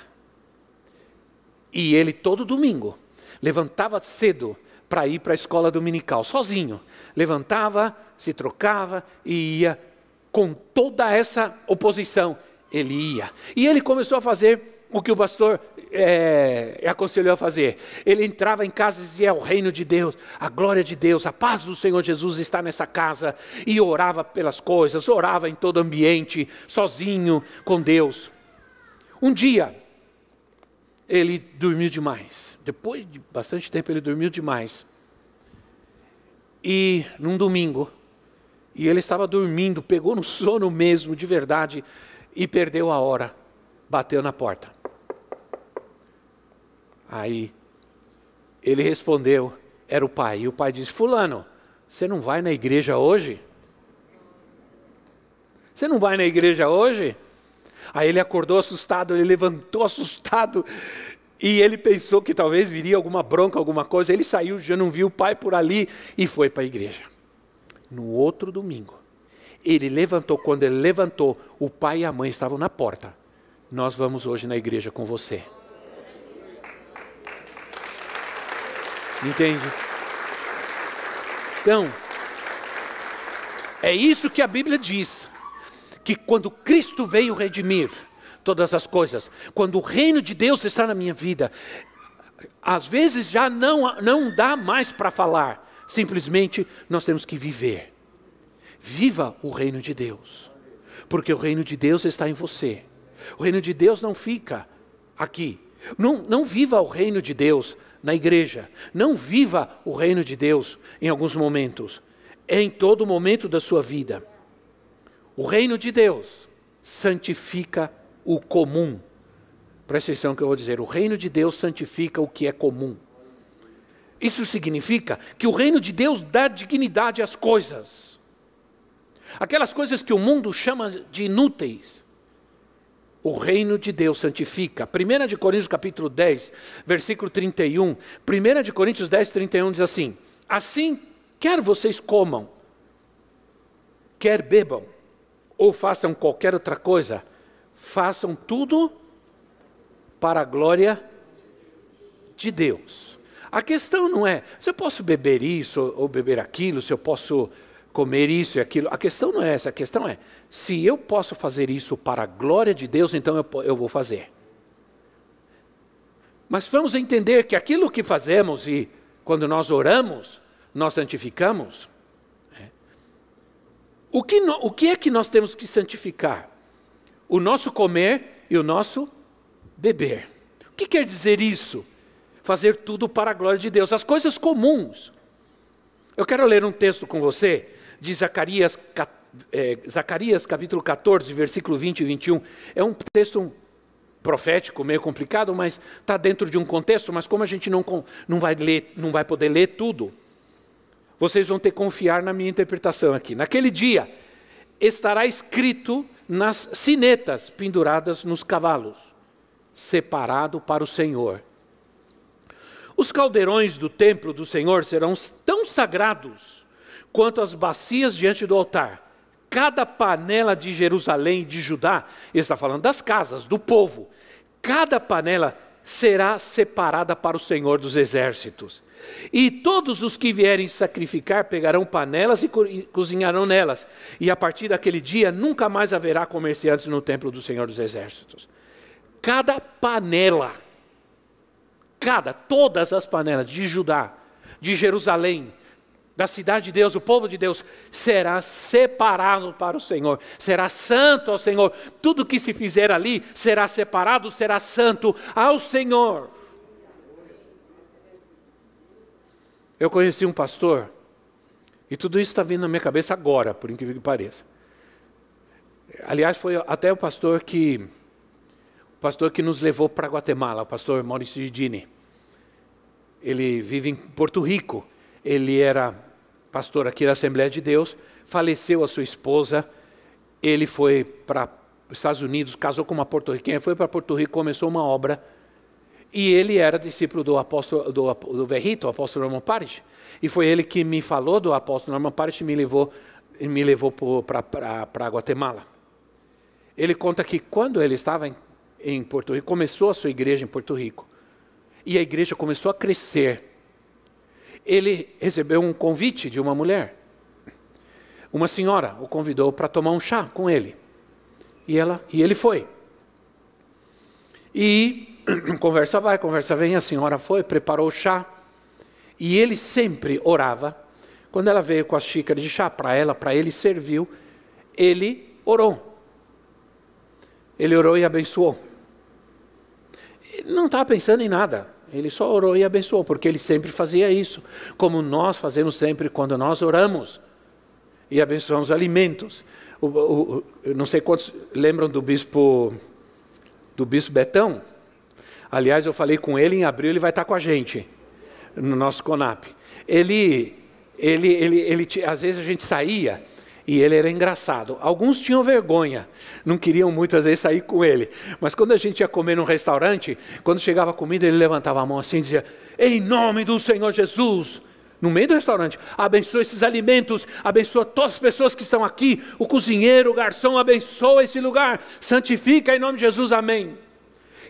Speaker 1: E ele todo domingo levantava cedo para ir para a escola dominical, sozinho. Levantava, se trocava e ia com toda essa oposição. Ele ia. E ele começou a fazer o que o pastor é, aconselhou a fazer. Ele entrava em casa e dizia: é o reino de Deus, a glória de Deus, a paz do Senhor Jesus está nessa casa. E orava pelas coisas, orava em todo ambiente, sozinho com Deus. Um dia, ele dormiu demais. Depois de bastante tempo, ele dormiu demais. E num domingo, e ele estava dormindo, pegou no sono mesmo, de verdade, e perdeu a hora. Bateu na porta. Aí ele respondeu, era o pai. E o pai disse: Fulano, você não vai na igreja hoje? Você não vai na igreja hoje? Aí ele acordou assustado, ele levantou assustado. E ele pensou que talvez viria alguma bronca, alguma coisa. Ele saiu, já não viu o pai por ali e foi para a igreja. No outro domingo, ele levantou. Quando ele levantou, o pai e a mãe estavam na porta. Nós vamos hoje na igreja com você. Entende? Então, é isso que a Bíblia diz que quando Cristo veio redimir todas as coisas, quando o reino de Deus está na minha vida, às vezes já não, não dá mais para falar, simplesmente nós temos que viver. Viva o reino de Deus, porque o reino de Deus está em você. O reino de Deus não fica aqui. Não, não viva o reino de Deus na igreja. Não viva o reino de Deus em alguns momentos. É em todo momento da sua vida. O reino de Deus santifica o comum. Presta atenção que eu vou dizer. O reino de Deus santifica o que é comum. Isso significa que o reino de Deus dá dignidade às coisas. Aquelas coisas que o mundo chama de inúteis. O reino de Deus santifica. 1 de Coríntios capítulo 10, versículo 31. 1 de Coríntios 10, 31 diz assim: Assim, quer vocês comam, quer bebam, ou façam qualquer outra coisa, façam tudo para a glória de Deus. A questão não é se eu posso beber isso ou beber aquilo, se eu posso comer isso e aquilo. A questão não é essa, a questão é se eu posso fazer isso para a glória de Deus, então eu, eu vou fazer. Mas vamos entender que aquilo que fazemos e quando nós oramos, nós santificamos, o que, o que é que nós temos que santificar? O nosso comer e o nosso beber. O que quer dizer isso? Fazer tudo para a glória de Deus, as coisas comuns. Eu quero ler um texto com você de Zacarias, é, Zacarias capítulo 14, versículo 20 e 21. É um texto profético, meio complicado, mas está dentro de um contexto, mas como a gente não, não, vai ler, não vai poder ler tudo, vocês vão ter que confiar na minha interpretação aqui. Naquele dia estará escrito nas sinetas penduradas nos cavalos, separado para o Senhor. Os caldeirões do templo do Senhor serão tão sagrados quanto as bacias diante do altar cada panela de Jerusalém e de Judá, ele está falando das casas, do povo, cada panela será separada para o Senhor dos exércitos. E todos os que vierem sacrificar pegarão panelas e cozinharão nelas. E a partir daquele dia nunca mais haverá comerciantes no templo do Senhor dos exércitos. Cada panela, cada, todas as panelas de Judá, de Jerusalém, da cidade de Deus, o povo de Deus, será separado para o Senhor, será santo ao Senhor. Tudo que se fizer ali será separado, será santo ao Senhor. Eu conheci um pastor, e tudo isso está vindo na minha cabeça agora, por incrível que pareça. Aliás, foi até o pastor que o pastor que nos levou para Guatemala, o pastor Maurício Gidini. Ele vive em Porto Rico ele era pastor aqui da Assembleia de Deus, faleceu a sua esposa, ele foi para os Estados Unidos, casou com uma porto-riquenha, foi para Porto Rico, começou uma obra, e ele era discípulo do apóstolo do, do Verrito, o apóstolo Norman Parrish, e foi ele que me falou do apóstolo Norman Parrish e me levou, me levou para Guatemala. Ele conta que quando ele estava em, em Porto Rico, começou a sua igreja em Porto Rico, e a igreja começou a crescer, ele recebeu um convite de uma mulher. Uma senhora o convidou para tomar um chá com ele. E, ela, e ele foi. E conversa vai, conversa vem, a senhora foi, preparou o chá. E ele sempre orava. Quando ela veio com a xícara de chá para ela, para ele serviu, ele orou. Ele orou e abençoou. Ele não estava pensando em nada. Ele só orou e abençoou, porque ele sempre fazia isso, como nós fazemos sempre quando nós oramos e abençoamos alimentos. O, o, o, não sei quantos lembram do bispo do bispo Betão. Aliás, eu falei com ele em abril, ele vai estar com a gente no nosso Conap. Ele, ele, ele, ele, às vezes a gente saía e ele era engraçado. Alguns tinham vergonha, não queriam muitas vezes sair com ele. Mas quando a gente ia comer num restaurante, quando chegava a comida, ele levantava a mão assim e dizia: Em nome do Senhor Jesus, no meio do restaurante, abençoa esses alimentos, abençoa todas as pessoas que estão aqui, o cozinheiro, o garçom, abençoa esse lugar, santifica em nome de Jesus, amém.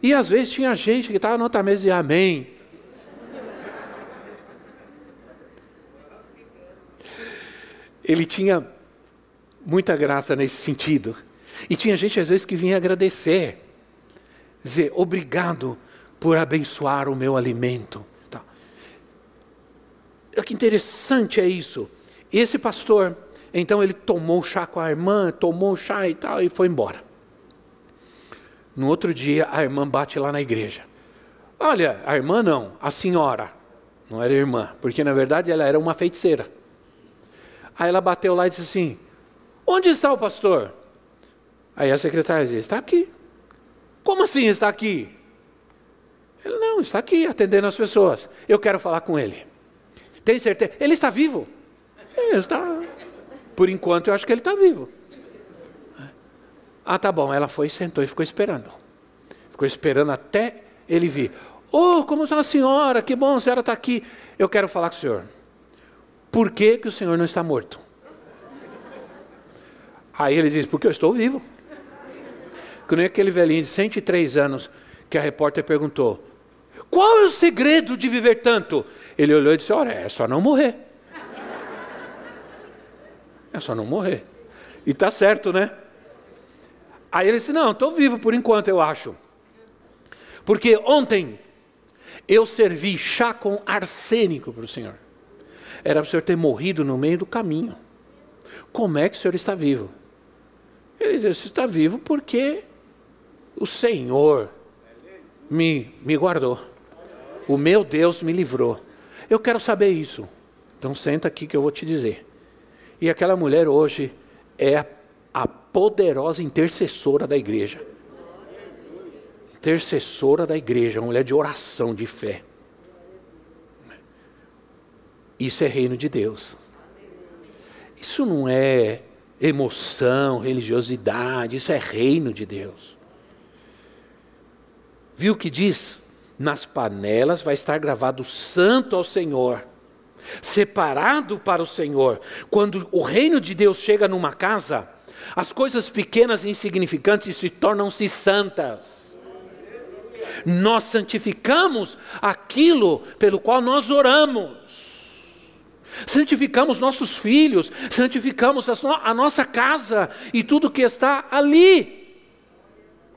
Speaker 1: E às vezes tinha gente que estava na outra mesa e dizia, amém. Ele tinha muita graça nesse sentido. E tinha gente às vezes que vinha agradecer, dizer obrigado por abençoar o meu alimento. Tá. Que interessante é isso. Esse pastor, então ele tomou chá com a irmã, tomou chá e tal, e foi embora. No outro dia, a irmã bate lá na igreja. Olha, a irmã não, a senhora. Não era irmã, porque na verdade ela era uma feiticeira. Aí ela bateu lá e disse assim: Onde está o pastor? Aí a secretária diz: Está aqui. Como assim está aqui? Ele não, está aqui atendendo as pessoas. Eu quero falar com ele. Tem certeza? Ele está vivo? Ele está. Por enquanto eu acho que ele está vivo. Ah, tá bom. Ela foi, sentou e ficou esperando. Ficou esperando até ele vir. Oh, como está a senhora? Que bom, a senhora está aqui. Eu quero falar com o senhor. Por que, que o senhor não está morto? Aí ele diz: Porque eu estou vivo. Que nem aquele velhinho de 103 anos que a repórter perguntou: Qual é o segredo de viver tanto? Ele olhou e disse: Olha, é só não morrer. É só não morrer. E está certo, né? Aí ele disse: Não, estou vivo por enquanto, eu acho. Porque ontem eu servi chá com arsênico para o Senhor. Era para o Senhor ter morrido no meio do caminho. Como é que o Senhor está vivo? Ele diz: Você está vivo porque o Senhor me, me guardou. O meu Deus me livrou. Eu quero saber isso. Então senta aqui que eu vou te dizer. E aquela mulher hoje é a poderosa intercessora da igreja. intercessora da igreja, uma mulher de oração, de fé. Isso é reino de Deus. Isso não é emoção, religiosidade, isso é reino de Deus. Viu o que diz? Nas panelas vai estar gravado santo ao Senhor, separado para o Senhor. Quando o reino de Deus chega numa casa, as coisas pequenas e insignificantes se tornam-se santas. Nós santificamos aquilo pelo qual nós oramos santificamos nossos filhos, santificamos a nossa casa e tudo que está ali.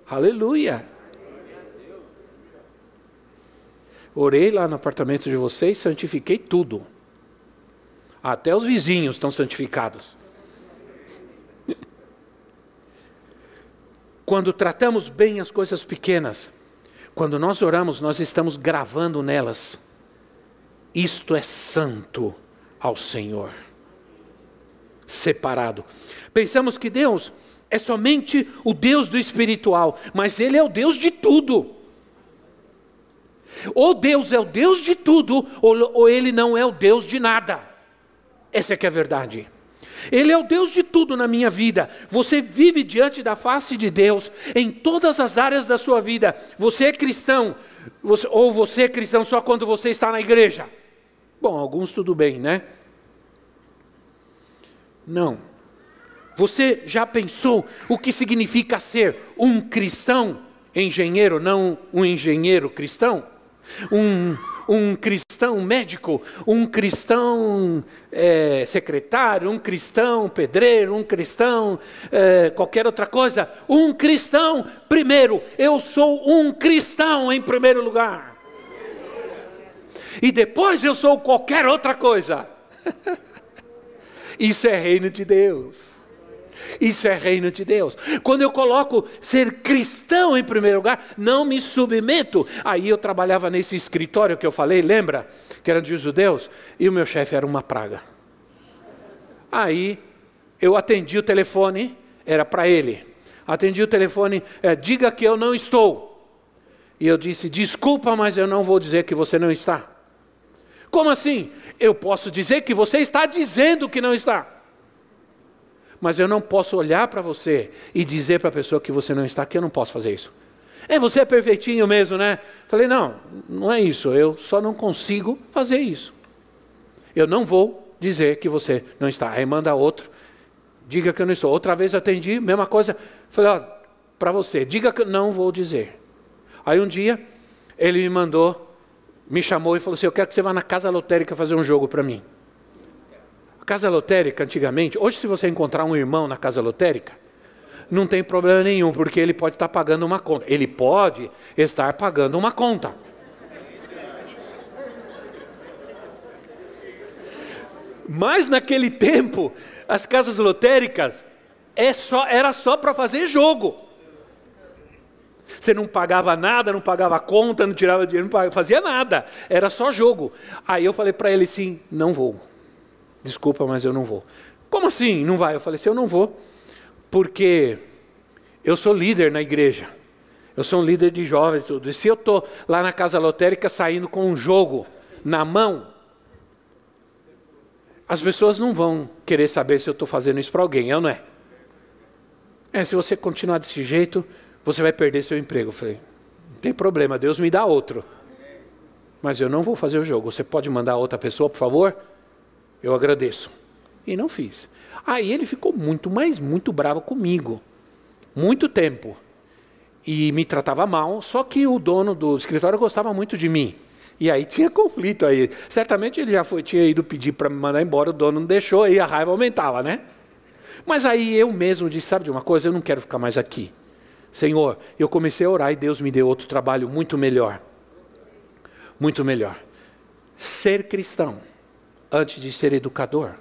Speaker 1: Aleluia. Orei lá no apartamento de vocês, santifiquei tudo. Até os vizinhos estão santificados. Quando tratamos bem as coisas pequenas, quando nós oramos, nós estamos gravando nelas. Isto é santo ao Senhor. Separado. Pensamos que Deus é somente o Deus do espiritual, mas Ele é o Deus de tudo. Ou Deus é o Deus de tudo, ou, ou Ele não é o Deus de nada. Essa é que é a verdade. Ele é o Deus de tudo na minha vida. Você vive diante da face de Deus em todas as áreas da sua vida. Você é cristão, você, ou você é cristão só quando você está na igreja. Bom, alguns tudo bem, né? Não. Você já pensou o que significa ser um cristão engenheiro, não um engenheiro cristão? Um, um cristão médico, um cristão é, secretário, um cristão pedreiro, um cristão é, qualquer outra coisa. Um cristão, primeiro, eu sou um cristão em primeiro lugar e depois eu sou qualquer outra coisa. Isso é reino de Deus. Isso é reino de Deus. Quando eu coloco ser cristão em primeiro lugar, não me submeto. Aí eu trabalhava nesse escritório que eu falei, lembra? Que era de judeus, e o meu chefe era uma praga. Aí eu atendi o telefone, era para ele. Atendi o telefone, é, diga que eu não estou. E eu disse: desculpa, mas eu não vou dizer que você não está. Como assim? Eu posso dizer que você está dizendo que não está. Mas eu não posso olhar para você e dizer para a pessoa que você não está, que eu não posso fazer isso. É, você é perfeitinho mesmo, né? Falei, não, não é isso, eu só não consigo fazer isso. Eu não vou dizer que você não está. Aí manda outro, diga que eu não estou. Outra vez atendi, mesma coisa. Falei, ó, para você, diga que eu não vou dizer. Aí um dia, ele me mandou me chamou e falou assim: Eu quero que você vá na casa lotérica fazer um jogo para mim. A casa lotérica, antigamente, hoje, se você encontrar um irmão na casa lotérica, não tem problema nenhum, porque ele pode estar pagando uma conta. Ele pode estar pagando uma conta. Mas naquele tempo, as casas lotéricas é só, era só para fazer jogo. Você não pagava nada, não pagava conta, não tirava dinheiro, não fazia nada. Era só jogo. Aí eu falei para ele assim: não vou. Desculpa, mas eu não vou. Como assim não vai? Eu falei assim: eu não vou, porque eu sou líder na igreja. Eu sou um líder de jovens. Tudo. E se eu estou lá na casa lotérica saindo com um jogo na mão, as pessoas não vão querer saber se eu estou fazendo isso para alguém, eu não é? É, se você continuar desse jeito, você vai perder seu emprego. Eu falei, não tem problema, Deus me dá outro. Mas eu não vou fazer o jogo. Você pode mandar outra pessoa, por favor? Eu agradeço. E não fiz. Aí ele ficou muito, mas muito bravo comigo. Muito tempo. E me tratava mal, só que o dono do escritório gostava muito de mim. E aí tinha conflito aí. Certamente ele já foi, tinha ido pedir para me mandar embora, o dono não deixou, aí a raiva aumentava, né? Mas aí eu mesmo disse, sabe de uma coisa, eu não quero ficar mais aqui. Senhor, eu comecei a orar e Deus me deu outro trabalho muito melhor. Muito melhor. Ser cristão antes de ser educador.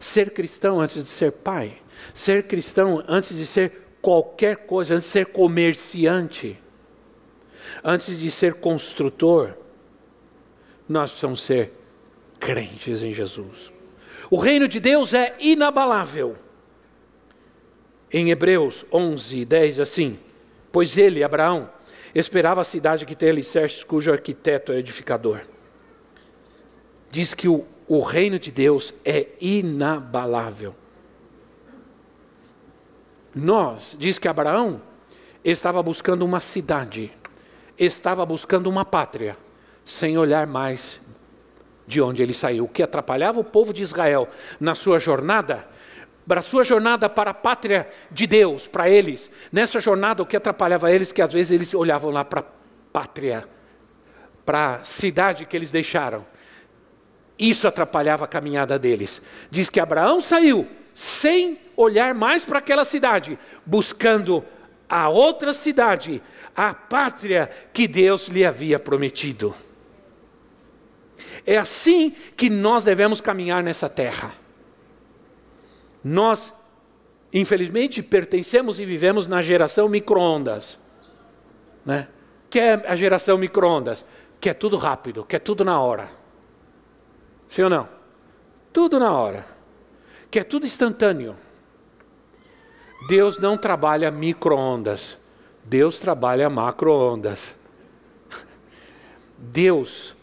Speaker 1: Ser cristão antes de ser pai. Ser cristão antes de ser qualquer coisa, antes de ser comerciante. Antes de ser construtor. Nós precisamos ser crentes em Jesus. O reino de Deus é inabalável. Em Hebreus 11, 10, assim: Pois ele, Abraão, esperava a cidade que tem alicerces, cujo arquiteto é edificador. Diz que o, o reino de Deus é inabalável. Nós, diz que Abraão estava buscando uma cidade, estava buscando uma pátria, sem olhar mais de onde ele saiu. O que atrapalhava o povo de Israel na sua jornada, para a sua jornada para a pátria de Deus, para eles. Nessa jornada, o que atrapalhava eles, que às vezes eles olhavam lá para a pátria, para a cidade que eles deixaram. Isso atrapalhava a caminhada deles. Diz que Abraão saiu sem olhar mais para aquela cidade, buscando a outra cidade, a pátria que Deus lhe havia prometido. É assim que nós devemos caminhar nessa terra. Nós, infelizmente, pertencemos e vivemos na geração micro-ondas. Né? Que é a geração micro-ondas? Que é tudo rápido, que é tudo na hora. Sim ou não? Tudo na hora. Que é tudo instantâneo. Deus não trabalha micro-ondas. Deus trabalha macro-ondas. Deus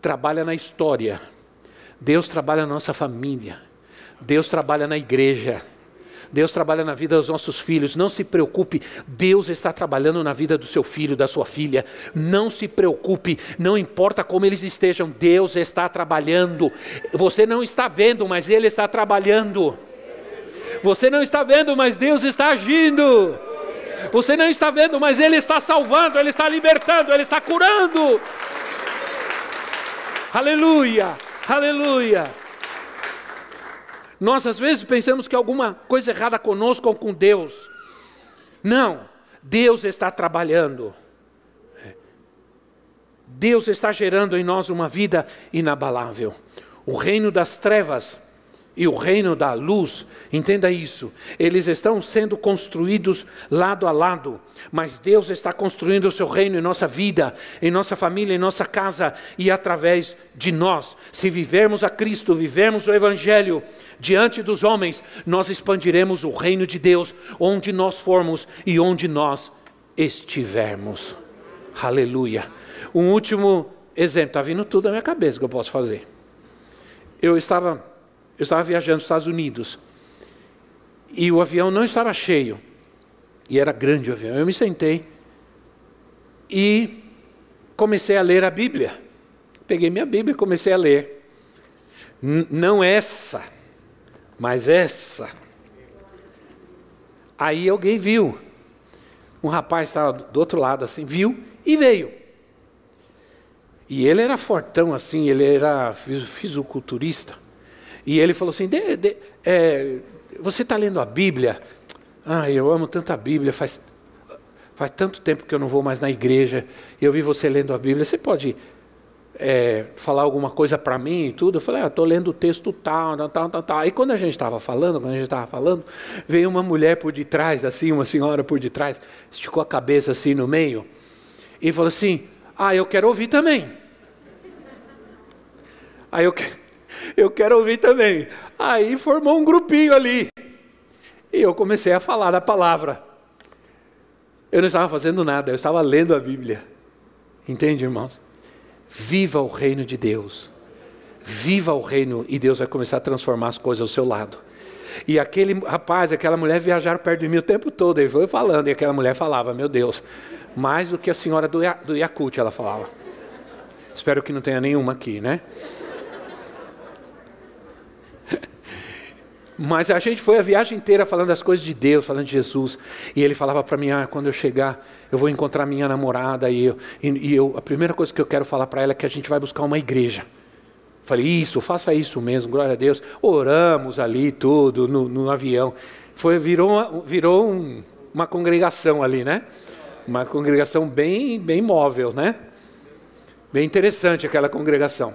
Speaker 1: trabalha na história. Deus trabalha na nossa família. Deus trabalha na igreja. Deus trabalha na vida dos nossos filhos. Não se preocupe, Deus está trabalhando na vida do seu filho, da sua filha. Não se preocupe, não importa como eles estejam, Deus está trabalhando. Você não está vendo, mas Ele está trabalhando. Você não está vendo, mas Deus está agindo. Você não está vendo, mas Ele está salvando, Ele está libertando, Ele está curando. Aleluia, aleluia. Nós às vezes pensamos que alguma coisa errada conosco ou com Deus. Não, Deus está trabalhando. Deus está gerando em nós uma vida inabalável. O reino das trevas e o reino da luz, entenda isso, eles estão sendo construídos lado a lado, mas Deus está construindo o seu reino em nossa vida, em nossa família, em nossa casa e através de nós. Se vivermos a Cristo, vivermos o Evangelho diante dos homens, nós expandiremos o reino de Deus onde nós formos e onde nós estivermos. Aleluia. Um último exemplo, está vindo tudo na minha cabeça que eu posso fazer. Eu estava eu estava viajando para os Estados Unidos e o avião não estava cheio. E era grande o avião. Eu me sentei e comecei a ler a Bíblia. Peguei minha Bíblia e comecei a ler. Não essa, mas essa. Aí alguém viu. Um rapaz estava do outro lado assim, viu e veio. E ele era fortão assim, ele era fisiculturista. E ele falou assim: de, de, é, Você está lendo a Bíblia? Ah, eu amo tanto a Bíblia, faz, faz tanto tempo que eu não vou mais na igreja, e eu vi você lendo a Bíblia. Você pode é, falar alguma coisa para mim e tudo? Eu falei: ah, estou lendo o texto tal, tal, tal, tal. Aí quando a gente estava falando, quando a gente estava falando, veio uma mulher por detrás, assim, uma senhora por detrás, esticou a cabeça assim no meio, e falou assim: Ah, eu quero ouvir também. Aí eu eu quero ouvir também. Aí formou um grupinho ali. E eu comecei a falar da palavra. Eu não estava fazendo nada, eu estava lendo a Bíblia. Entende, irmãos? Viva o reino de Deus. Viva o reino e Deus vai começar a transformar as coisas ao seu lado. E aquele rapaz, aquela mulher viajaram perto de mim o tempo todo. Ele foi falando, e aquela mulher falava: Meu Deus, mais do que a senhora do, do Yakut, ela falava. Espero que não tenha nenhuma aqui, né? Mas a gente foi a viagem inteira falando das coisas de Deus, falando de Jesus. E ele falava para mim: ah, quando eu chegar, eu vou encontrar minha namorada. E, eu, e, eu, a primeira coisa que eu quero falar para ela é que a gente vai buscar uma igreja. Falei: isso, faça isso mesmo, glória a Deus. Oramos ali, tudo, no, no avião. Foi, virou uma, virou um, uma congregação ali, né? Uma congregação bem, bem móvel, né? Bem interessante aquela congregação.